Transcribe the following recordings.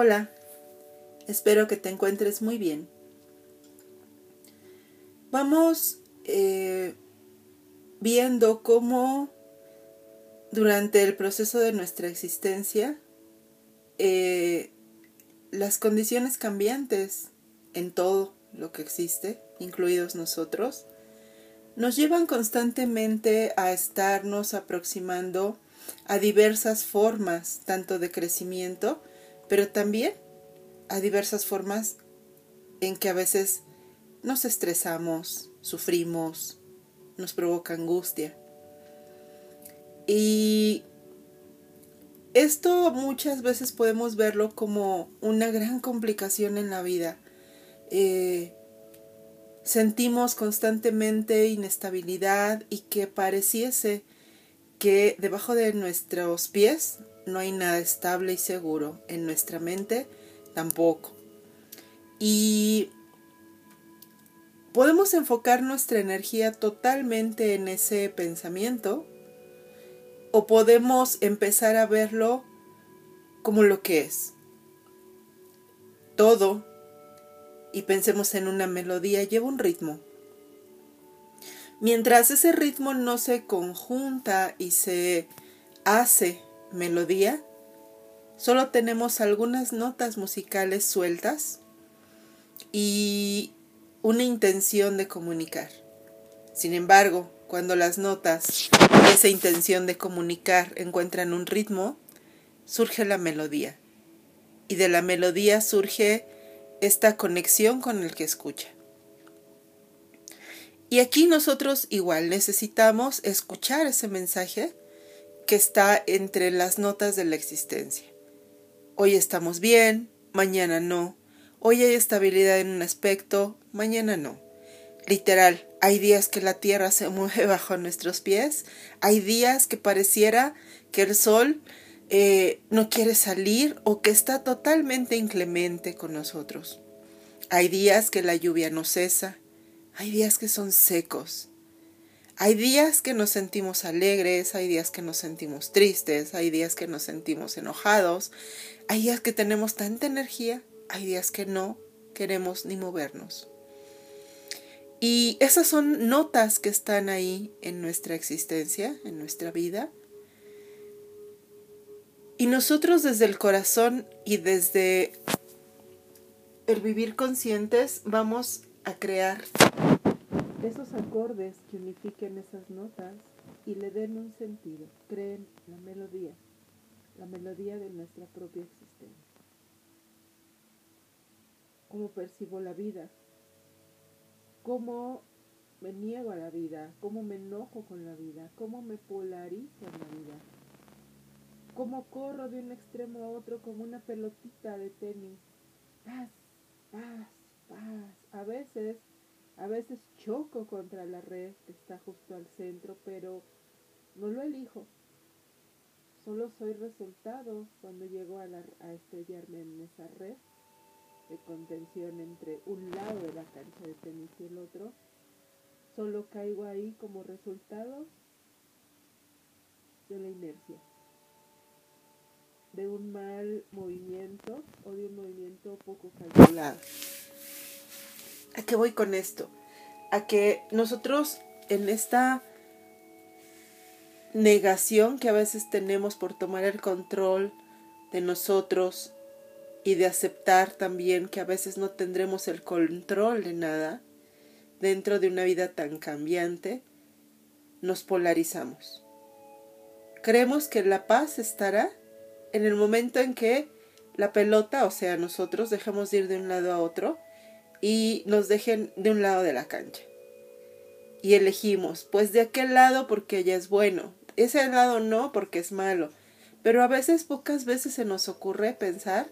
Hola, espero que te encuentres muy bien. Vamos eh, viendo cómo durante el proceso de nuestra existencia eh, las condiciones cambiantes en todo lo que existe, incluidos nosotros, nos llevan constantemente a estarnos aproximando a diversas formas, tanto de crecimiento, pero también a diversas formas en que a veces nos estresamos, sufrimos, nos provoca angustia. Y esto muchas veces podemos verlo como una gran complicación en la vida. Eh, sentimos constantemente inestabilidad y que pareciese que debajo de nuestros pies no hay nada estable y seguro, en nuestra mente tampoco. Y podemos enfocar nuestra energía totalmente en ese pensamiento o podemos empezar a verlo como lo que es. Todo, y pensemos en una melodía, lleva un ritmo. Mientras ese ritmo no se conjunta y se hace melodía, solo tenemos algunas notas musicales sueltas y una intención de comunicar. Sin embargo, cuando las notas y esa intención de comunicar encuentran un ritmo, surge la melodía. Y de la melodía surge esta conexión con el que escucha. Y aquí nosotros igual necesitamos escuchar ese mensaje que está entre las notas de la existencia. Hoy estamos bien, mañana no. Hoy hay estabilidad en un aspecto, mañana no. Literal, hay días que la tierra se mueve bajo nuestros pies, hay días que pareciera que el sol eh, no quiere salir o que está totalmente inclemente con nosotros. Hay días que la lluvia no cesa, hay días que son secos. Hay días que nos sentimos alegres, hay días que nos sentimos tristes, hay días que nos sentimos enojados, hay días que tenemos tanta energía, hay días que no queremos ni movernos. Y esas son notas que están ahí en nuestra existencia, en nuestra vida. Y nosotros desde el corazón y desde el vivir conscientes vamos a crear esos acordes que unifiquen esas notas y le den un sentido, creen la melodía, la melodía de nuestra propia existencia. ¿Cómo percibo la vida? ¿Cómo me niego a la vida? ¿Cómo me enojo con la vida? ¿Cómo me polarizo en la vida? ¿Cómo corro de un extremo a otro como una pelotita de tenis? Paz, paz, paz. A veces a veces choco contra la red que está justo al centro, pero no lo elijo. Solo soy resultado cuando llego a, estrellarme en esa red de contención entre un lado de la cancha de tenis y el otro. Solo caigo ahí como resultado de la inercia, de un mal movimiento o de un movimiento poco calculado. ¿A qué voy con esto? A que nosotros en esta negación que a veces tenemos por tomar el control de nosotros y de aceptar también que a veces no tendremos el control de nada dentro de una vida tan cambiante, nos polarizamos. Creemos que la paz estará en el momento en que la pelota, o sea, nosotros dejamos de ir de un lado a otro y nos dejen de un lado de la cancha. Y elegimos, pues de aquel lado porque ella es bueno, ese lado no porque es malo. Pero a veces, pocas veces se nos ocurre pensar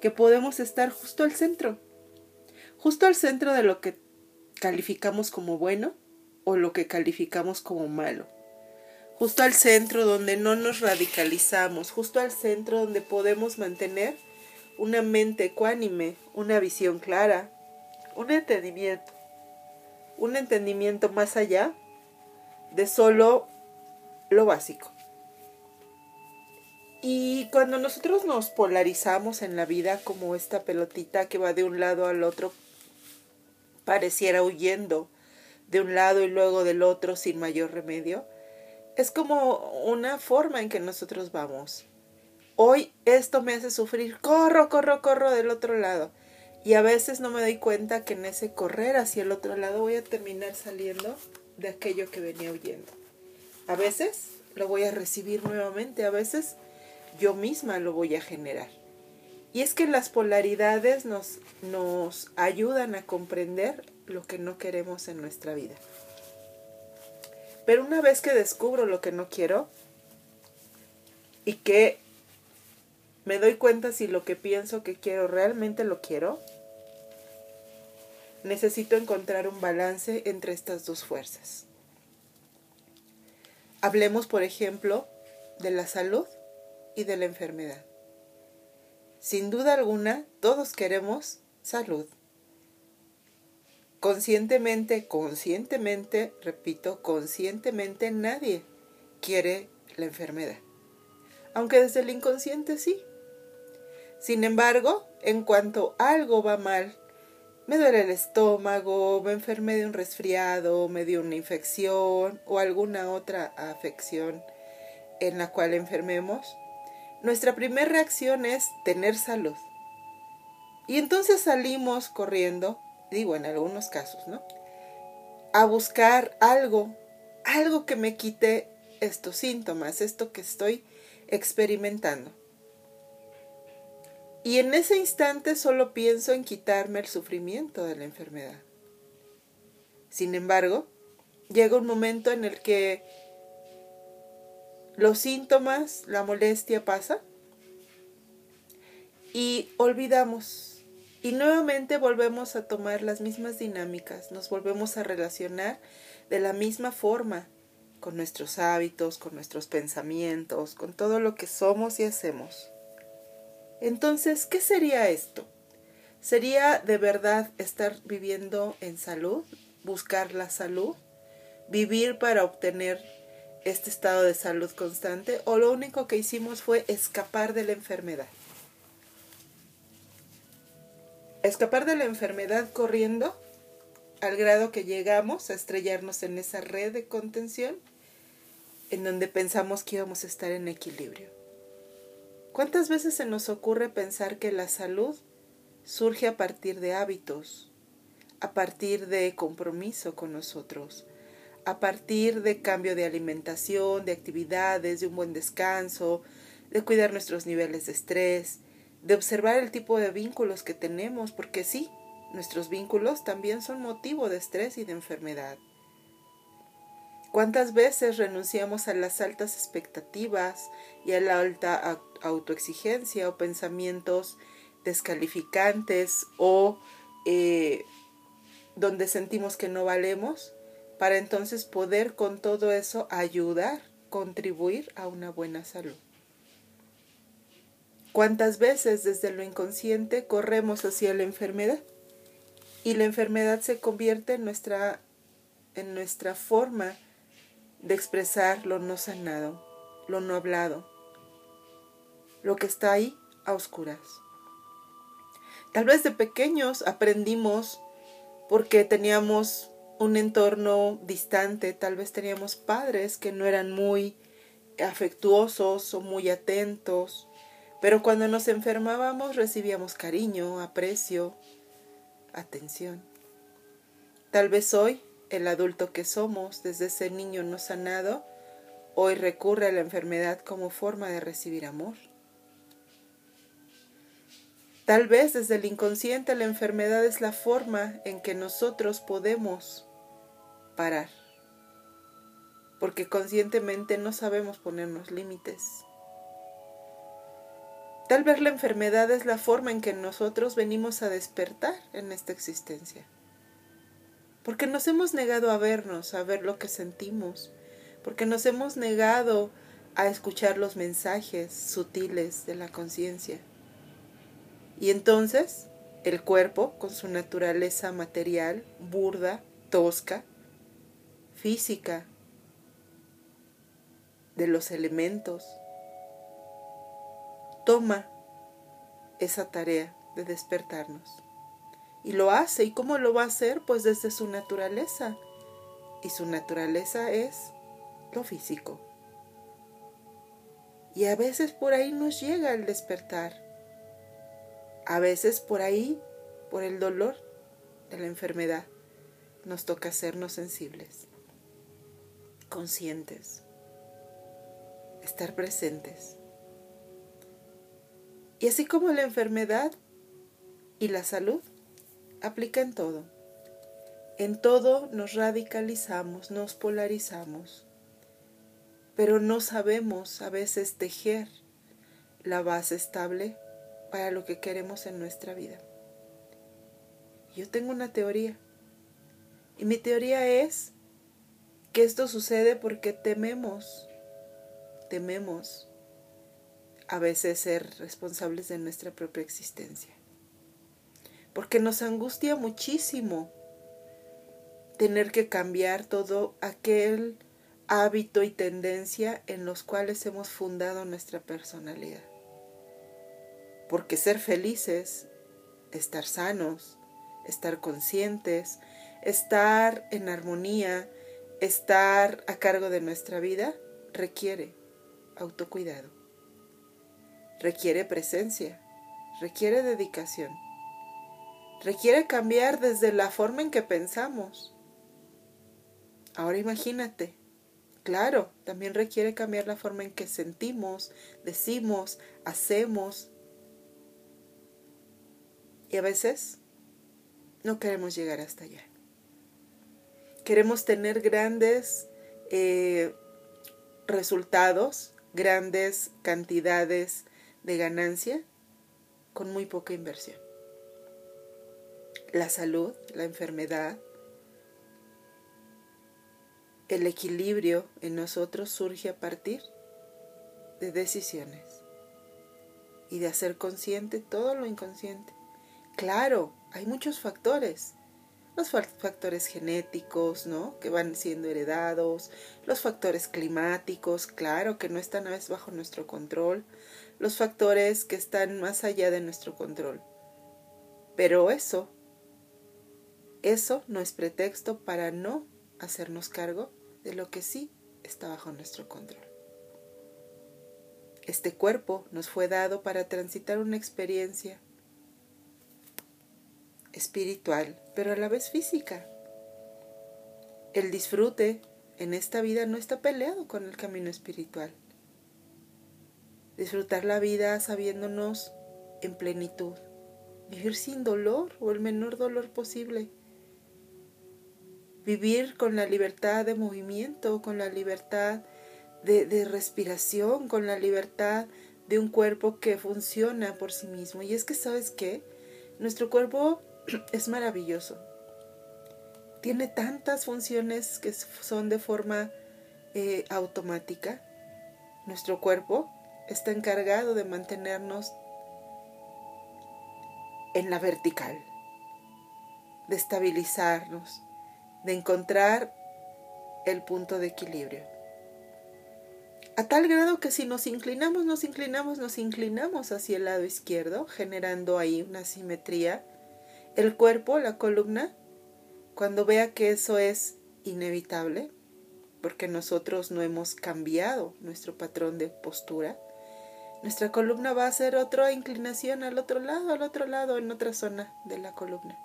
que podemos estar justo al centro, justo al centro de lo que calificamos como bueno o lo que calificamos como malo. Justo al centro donde no nos radicalizamos, justo al centro donde podemos mantener una mente ecuánime, una visión clara, un entendimiento, un entendimiento más allá de solo lo básico. Y cuando nosotros nos polarizamos en la vida como esta pelotita que va de un lado al otro, pareciera huyendo de un lado y luego del otro sin mayor remedio, es como una forma en que nosotros vamos. Hoy esto me hace sufrir, corro, corro, corro del otro lado. Y a veces no me doy cuenta que en ese correr hacia el otro lado voy a terminar saliendo de aquello que venía huyendo. A veces lo voy a recibir nuevamente, a veces yo misma lo voy a generar. Y es que las polaridades nos, nos ayudan a comprender lo que no queremos en nuestra vida. Pero una vez que descubro lo que no quiero y que me doy cuenta si lo que pienso que quiero realmente lo quiero, necesito encontrar un balance entre estas dos fuerzas. Hablemos, por ejemplo, de la salud y de la enfermedad. Sin duda alguna, todos queremos salud. Conscientemente, conscientemente, repito, conscientemente nadie quiere la enfermedad. Aunque desde el inconsciente sí. Sin embargo, en cuanto algo va mal, me duele el estómago, me enfermé de un resfriado, me dio una infección o alguna otra afección en la cual enfermemos, nuestra primera reacción es tener salud. Y entonces salimos corriendo, digo en algunos casos, ¿no? A buscar algo, algo que me quite estos síntomas, esto que estoy experimentando. Y en ese instante solo pienso en quitarme el sufrimiento de la enfermedad. Sin embargo, llega un momento en el que los síntomas, la molestia pasa y olvidamos. Y nuevamente volvemos a tomar las mismas dinámicas, nos volvemos a relacionar de la misma forma con nuestros hábitos, con nuestros pensamientos, con todo lo que somos y hacemos. Entonces, ¿qué sería esto? ¿Sería de verdad estar viviendo en salud, buscar la salud, vivir para obtener este estado de salud constante o lo único que hicimos fue escapar de la enfermedad? Escapar de la enfermedad corriendo al grado que llegamos a estrellarnos en esa red de contención en donde pensamos que íbamos a estar en equilibrio. ¿Cuántas veces se nos ocurre pensar que la salud surge a partir de hábitos, a partir de compromiso con nosotros, a partir de cambio de alimentación, de actividades, de un buen descanso, de cuidar nuestros niveles de estrés, de observar el tipo de vínculos que tenemos, porque sí, nuestros vínculos también son motivo de estrés y de enfermedad. ¿Cuántas veces renunciamos a las altas expectativas y a la alta autoexigencia o pensamientos descalificantes o eh, donde sentimos que no valemos para entonces poder con todo eso ayudar, contribuir a una buena salud? ¿Cuántas veces desde lo inconsciente corremos hacia la enfermedad? Y la enfermedad se convierte en nuestra, en nuestra forma de expresar lo no sanado, lo no hablado, lo que está ahí a oscuras. Tal vez de pequeños aprendimos porque teníamos un entorno distante, tal vez teníamos padres que no eran muy afectuosos o muy atentos, pero cuando nos enfermábamos recibíamos cariño, aprecio, atención. Tal vez hoy el adulto que somos desde ese niño no sanado, hoy recurre a la enfermedad como forma de recibir amor. Tal vez desde el inconsciente la enfermedad es la forma en que nosotros podemos parar, porque conscientemente no sabemos ponernos límites. Tal vez la enfermedad es la forma en que nosotros venimos a despertar en esta existencia porque nos hemos negado a vernos, a ver lo que sentimos, porque nos hemos negado a escuchar los mensajes sutiles de la conciencia. Y entonces el cuerpo, con su naturaleza material, burda, tosca, física, de los elementos, toma esa tarea de despertarnos. Y lo hace. ¿Y cómo lo va a hacer? Pues desde su naturaleza. Y su naturaleza es lo físico. Y a veces por ahí nos llega el despertar. A veces por ahí, por el dolor de la enfermedad, nos toca hacernos sensibles, conscientes, estar presentes. Y así como la enfermedad y la salud, aplica en todo. En todo nos radicalizamos, nos polarizamos, pero no sabemos a veces tejer la base estable para lo que queremos en nuestra vida. Yo tengo una teoría y mi teoría es que esto sucede porque tememos, tememos a veces ser responsables de nuestra propia existencia. Porque nos angustia muchísimo tener que cambiar todo aquel hábito y tendencia en los cuales hemos fundado nuestra personalidad. Porque ser felices, estar sanos, estar conscientes, estar en armonía, estar a cargo de nuestra vida, requiere autocuidado requiere presencia, requiere dedicación, requiere cambiar desde la forma en que pensamos. Ahora imagínate, claro, también requiere cambiar la forma en que sentimos, decimos, hacemos. Y a veces no queremos llegar hasta allá. Queremos tener grandes eh, resultados, grandes cantidades de ganancia con muy poca inversión. La salud, la enfermedad, el equilibrio en nosotros surge a partir de decisiones y de hacer consciente todo lo inconsciente. Claro, hay muchos factores los factores genéticos, ¿no? Que van siendo heredados, los factores climáticos, claro, que no están a veces bajo nuestro control, los factores que están más allá de nuestro control. Pero eso, eso no es pretexto para no hacernos cargo de lo que sí está bajo nuestro control. Este cuerpo nos fue dado para transitar una experiencia espiritual, pero a la vez física. El disfrute en esta vida no está peleado con el camino espiritual. Disfrutar la vida sabiéndonos en plenitud. Vivir sin dolor o el menor dolor posible. Vivir con la libertad de movimiento, con la libertad de, respiración, con la libertad de un cuerpo que funciona por sí mismo. Y es que, ¿sabes qué? Nuestro cuerpo es maravilloso. Tiene tantas funciones que son de forma eh, automática. Nuestro cuerpo está encargado de mantenernos en la vertical, de estabilizarnos, de encontrar el punto de equilibrio. A tal grado que si nos inclinamos, nos inclinamos, nos inclinamos hacia el lado izquierdo, generando ahí una simetría el cuerpo, la columna, cuando vea que eso es inevitable, porque nosotros no hemos cambiado nuestro patrón de postura, nuestra columna va a hacer otra inclinación al otro lado, al otro lado, en otra zona de la columna,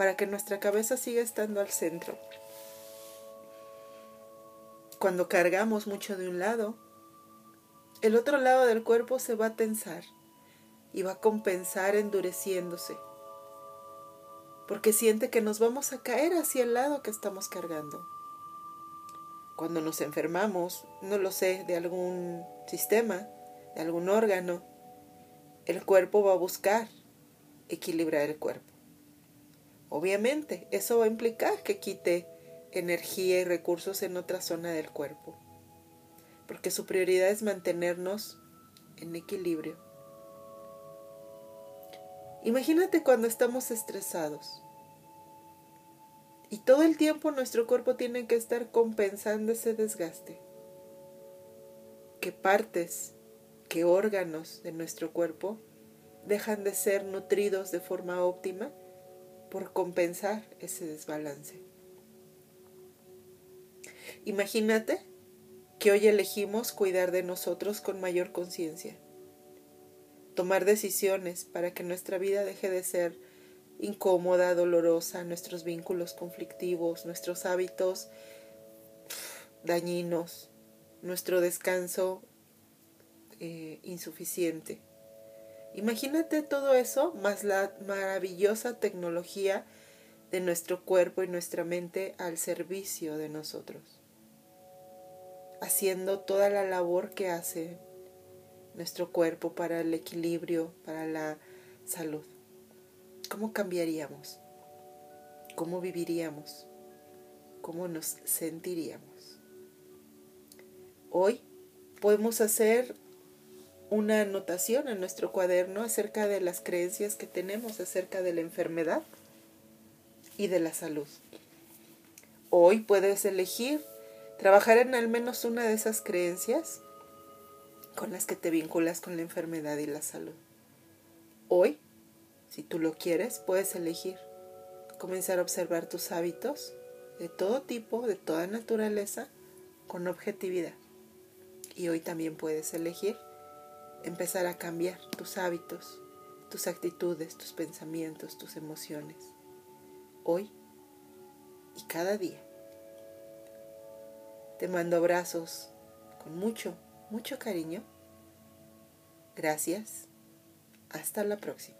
para que nuestra cabeza siga estando al centro. Cuando cargamos mucho de un lado, el otro lado del cuerpo se va a tensar y va a compensar endureciéndose porque siente que nos vamos a caer hacia el lado que estamos cargando. Cuando nos enfermamos, no lo sé, de algún sistema, de algún órgano, el cuerpo va a buscar equilibrar el cuerpo. Obviamente, eso va a implicar que quite energía y recursos en otra zona del cuerpo, porque su prioridad es mantenernos en equilibrio. Imagínate cuando estamos estresados. Y todo el tiempo nuestro cuerpo tiene que estar compensando ese desgaste. ¿Qué partes qué órganos de nuestro cuerpo dejan de ser nutridos de forma óptima por compensar ese desbalance. Imagínate que hoy elegimos cuidar de nosotros con mayor conciencia, tomar decisiones para que nuestra vida deje de ser incómoda, dolorosa, nuestros vínculos conflictivos, nuestros hábitos dañinos, nuestro descanso eh, insuficiente. Imagínate todo eso más la maravillosa tecnología de nuestro cuerpo y nuestra mente al servicio de nosotros haciendo toda la labor que hace nuestro cuerpo para el equilibrio, para la salud. ¿Cómo cambiaríamos? ¿Cómo viviríamos? ¿Cómo nos sentiríamos? Hoy podemos hacer una anotación en nuestro cuaderno acerca de las creencias que tenemos acerca de la enfermedad y de la salud. Hoy puedes elegir Trabajar en al menos una de esas creencias con las que te vinculas con la enfermedad y la salud. Hoy, si tú lo quieres, puedes elegir comenzar a observar tus hábitos de todo tipo, de toda naturaleza, con objetividad. Y hoy también puedes elegir empezar a cambiar tus hábitos, tus actitudes, tus pensamientos, tus emociones. Hoy y cada día. Te mando abrazos con mucho, mucho cariño. Gracias. Hasta la próxima.